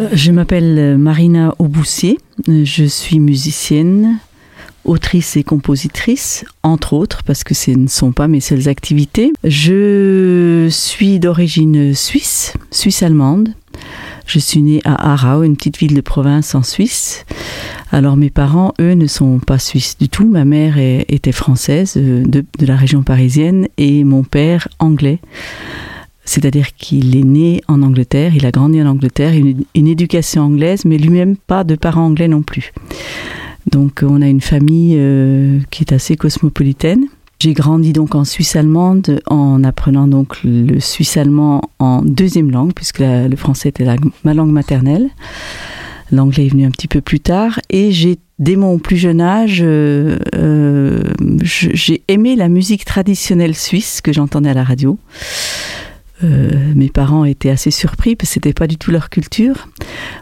Euh, je m'appelle Marina Auboussier, je suis musicienne, autrice et compositrice, entre autres, parce que ce ne sont pas mes seules activités. Je suis d'origine suisse, suisse-allemande. Je suis née à Aarau, une petite ville de province en Suisse. Alors mes parents, eux, ne sont pas suisses du tout. Ma mère était française euh, de la région parisienne et mon père anglais c'est-à-dire qu'il est né en Angleterre, il a grandi en Angleterre, une, éducation anglaise, mais lui-même pas de parents anglais non plus. Donc on a une famille euh, qui est assez cosmopolitaine. J'ai grandi donc en Suisse allemande en apprenant donc le suisse allemand en deuxième langue puisque le français était ma langue maternelle. L'anglais est venu un petit peu plus tard et j'ai dès mon plus jeune âge, euh, euh, j'ai aimé la musique traditionnelle suisse que j'entendais à la radio. Euh, mes parents étaient assez surpris parce que c'était pas du tout leur culture.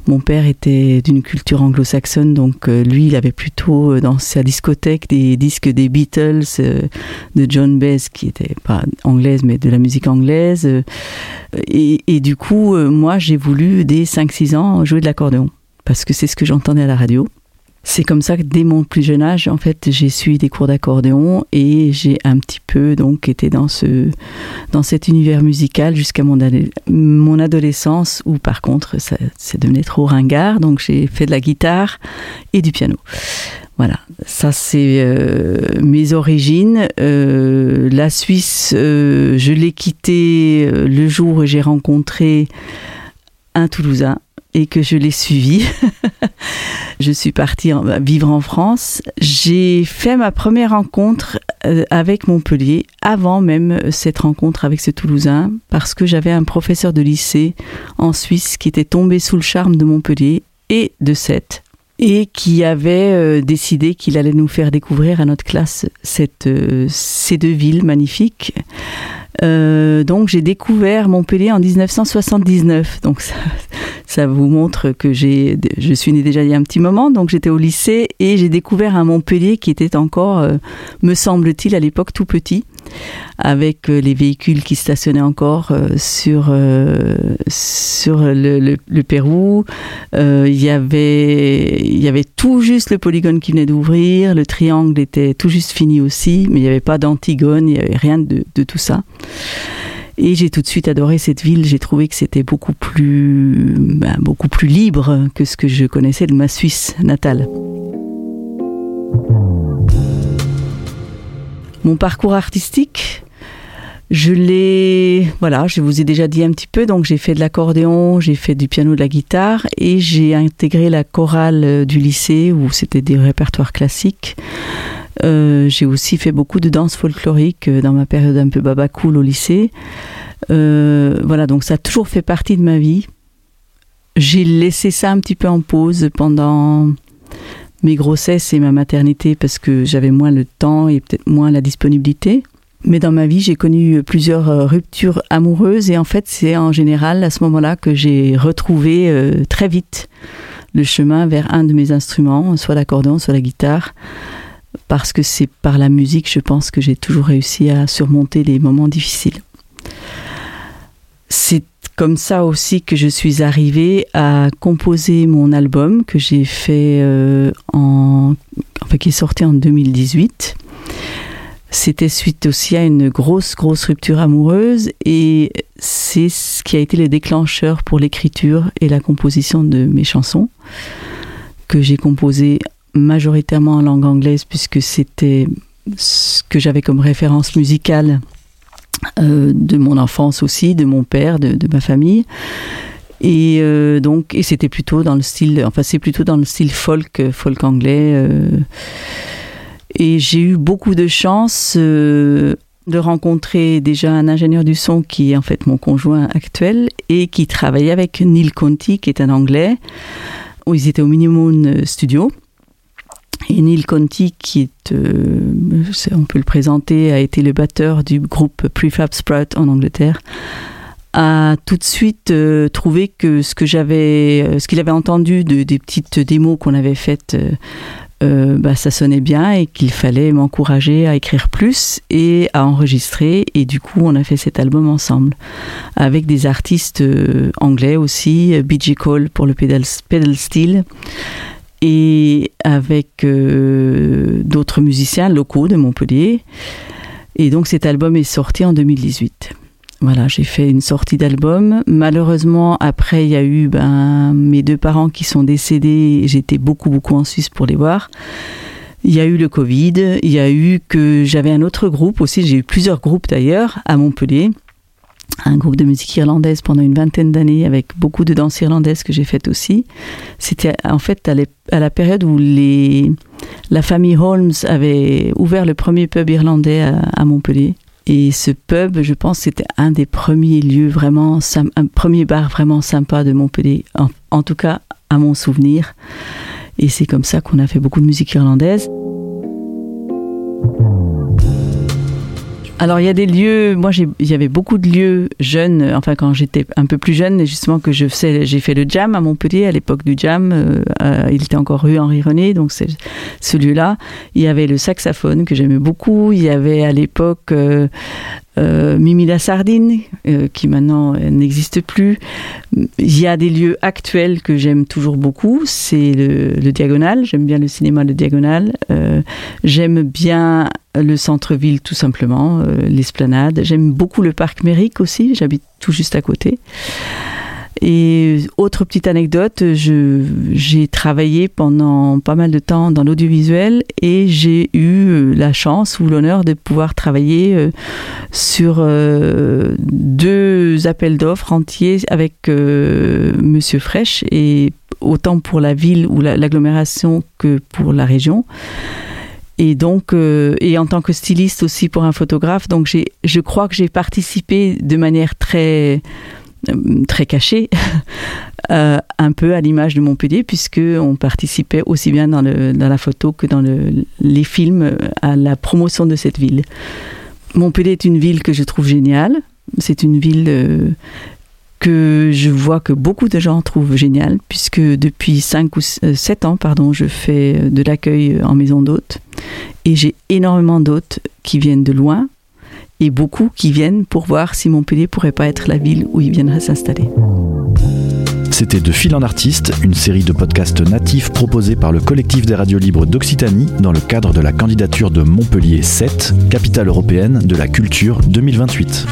Mon père était d'une culture anglo-saxonne, donc euh, lui, il avait plutôt euh, dans sa discothèque des disques des Beatles, de John Baez, qui était pas anglaise mais de la musique anglaise. Et, et, du coup, moi, j'ai voulu dès 5-6 ans jouer de l'accordéon parce que c'est ce que j'entendais à la radio. C'est comme ça que dès mon plus jeune âge, en fait, j'ai suivi des cours d'accordéon et j'ai un petit peu donc été dans ce dans cet univers musical jusqu'à mon mon adolescence où par contre ça c'est devenu trop ringard, donc j'ai fait de la guitare et du piano. Voilà, ça c'est euh, mes origines. Euh, la Suisse, euh, je l'ai quittée euh, le jour où j'ai rencontré un Toulousain et que je l'ai suivi. je suis partie vivre en France. J'ai fait ma première rencontre euh, avec Montpellier avant même cette rencontre avec ce Toulousain parce que j'avais un professeur de lycée en Suisse qui était tombé sous le charme de Montpellier et de Sète et qui avait euh, décidé qu'il allait nous faire découvrir à notre classe cette, euh, ces deux villes magnifiques. Euh, donc j'ai découvert Montpellier en 1979. Donc ça, vous montre que j'ai, je suis née déjà il y a un petit moment. Donc j'étais au lycée et j'ai découvert un Montpellier qui était encore, euh, me semble-t-il, à l'époque tout petit avec euh, les véhicules qui stationnaient encore sur, sur le, Pérou. il, y avait, il y avait tout juste le polygone qui venait d'ouvrir, le triangle était tout juste fini aussi, mais il n'y avait pas d'antigone, il n'y avait rien de, tout ça. Et j'ai tout de suite adoré cette ville. J'ai trouvé que c'était beaucoup plus, ben, beaucoup plus libre que ce que je connaissais de ma Suisse natale. Mon parcours artistique, je l'ai, voilà, je vous ai déjà dit un petit peu. Donc, j'ai fait de l'accordéon, j'ai fait du piano, de la guitare, et j'ai intégré la chorale du lycée où c'était des répertoires classiques. Euh, j'ai aussi fait beaucoup de danse folklorique euh, dans ma période un peu baba cool au lycée. voilà, donc ça a toujours fait partie de ma vie. J'ai laissé ça un petit peu en pause pendant mes grossesses et ma maternité parce que j'avais moins le temps et peut-être moins la disponibilité. Mais dans ma vie, j'ai connu plusieurs euh, ruptures amoureuses et en fait, c'est en général à ce moment-là que j'ai retrouvé euh, très vite le chemin vers un de mes instruments, soit l'accordéon, soit la guitare, parce que c'est par la musique, je pense, que j'ai toujours réussi à surmonter les moments difficiles. C'est comme ça aussi que je suis arrivée à composer mon album que j'ai fait euh, en, enfin qui est sorti en 2018. C'était suite aussi à une grosse grosse rupture amoureuse et c'est ce qui a été le déclencheur pour l'écriture et la composition de mes chansons que j'ai composées majoritairement en langue anglaise puisque c'était ce que j'avais comme référence musicale euh, de mon enfance aussi, de mon père, de, ma famille. Et euh, donc, et c'était plutôt dans le style, enfin c'est plutôt dans le style folk, folk anglais. Euh. et j'ai eu beaucoup de chance de rencontrer déjà un ingénieur du son qui est en fait mon conjoint actuel et qui travaillait avec Neil Conti, qui est un anglais. où ils étaient au Minimum Studio. Et Neil Conti, qui est, euh, on peut le présenter, a été le batteur du groupe Prefab Sprout en Angleterre, a tout de suite euh, trouvé que ce que j'avais, euh, ce qu'il avait entendu de, des petites démos qu'on avait faites, bah, ça sonnait bien et qu'il fallait m'encourager à écrire plus et à enregistrer. Et du coup, on a fait cet album ensemble avec des artistes anglais aussi, B.J. Cole pour le pedal, pedal steel et avec euh, d'autres musiciens locaux de Montpellier. Et donc cet album est sorti en 2018. Voilà, j'ai fait une sortie d'album. Malheureusement, après, il y a eu ben, mes deux parents qui sont décédés. J'étais beaucoup, beaucoup en Suisse pour les voir. Il y a eu le Covid. Il y a eu que j'avais un autre groupe aussi. J'ai eu plusieurs groupes d'ailleurs à Montpellier un groupe de musique irlandaise pendant une vingtaine d'années avec beaucoup de danses irlandaises que j'ai faites aussi. C'était en fait à la période où les, la famille Holmes avait ouvert le premier pub irlandais à, Montpellier. Et ce pub, je pense, c'était un des premiers lieux vraiment, un premier bar vraiment sympa de Montpellier, en tout cas à mon souvenir. Et c'est comme ça qu'on a fait beaucoup de musique irlandaise. Alors il y a des lieux, moi il y avait beaucoup de lieux jeunes, enfin quand j'étais un peu plus jeune, justement que je faisais, j'ai fait le jam à Montpellier à l'époque du jam, euh, euh, il était encore rue Henri René, donc c'est ce lieu-là. Il y avait le saxophone que j'aimais beaucoup, il y avait à l'époque euh, euh, Mimi la Sardine, euh, qui maintenant euh, n'existe plus. Il y a des lieux actuels que j'aime toujours beaucoup, c'est le, Diagonal, j'aime bien le cinéma de Diagonal, j'aime bien le centre-ville tout simplement, l'esplanade, j'aime beaucoup le parc Mérique aussi, j'habite tout juste à côté. Et autre petite anecdote, j'ai travaillé pendant pas mal de temps dans l'audiovisuel et j'ai eu euh, la chance ou l'honneur de pouvoir travailler euh, sur euh, deux appels d'offres entiers avec Monsieur Fresh et autant pour la ville ou l'agglomération que pour la région. Et donc, et en tant que styliste aussi pour un photographe, donc je crois que j'ai participé de manière très très caché, euh, un peu à l'image de Montpellier, puisque on participait aussi bien dans, la photo que dans le, les films euh, à la promotion de cette ville. Montpellier est une ville que je trouve géniale. C'est une ville que je vois que beaucoup de gens trouvent géniale, puisque depuis 5 ou 7 ans, pardon, je fais de l'accueil en maison d'hôtes. Et j'ai énormément d'hôtes qui viennent de loin, et beaucoup qui viennent pour voir si Montpellier pourrait pas être la ville où ils viendraient s'installer. C'était De Fil en Artiste, une série de podcasts natifs proposés par le collectif des radios libres d'Occitanie dans le cadre de la candidature de Montpellier 7, capitale européenne de la culture 2028.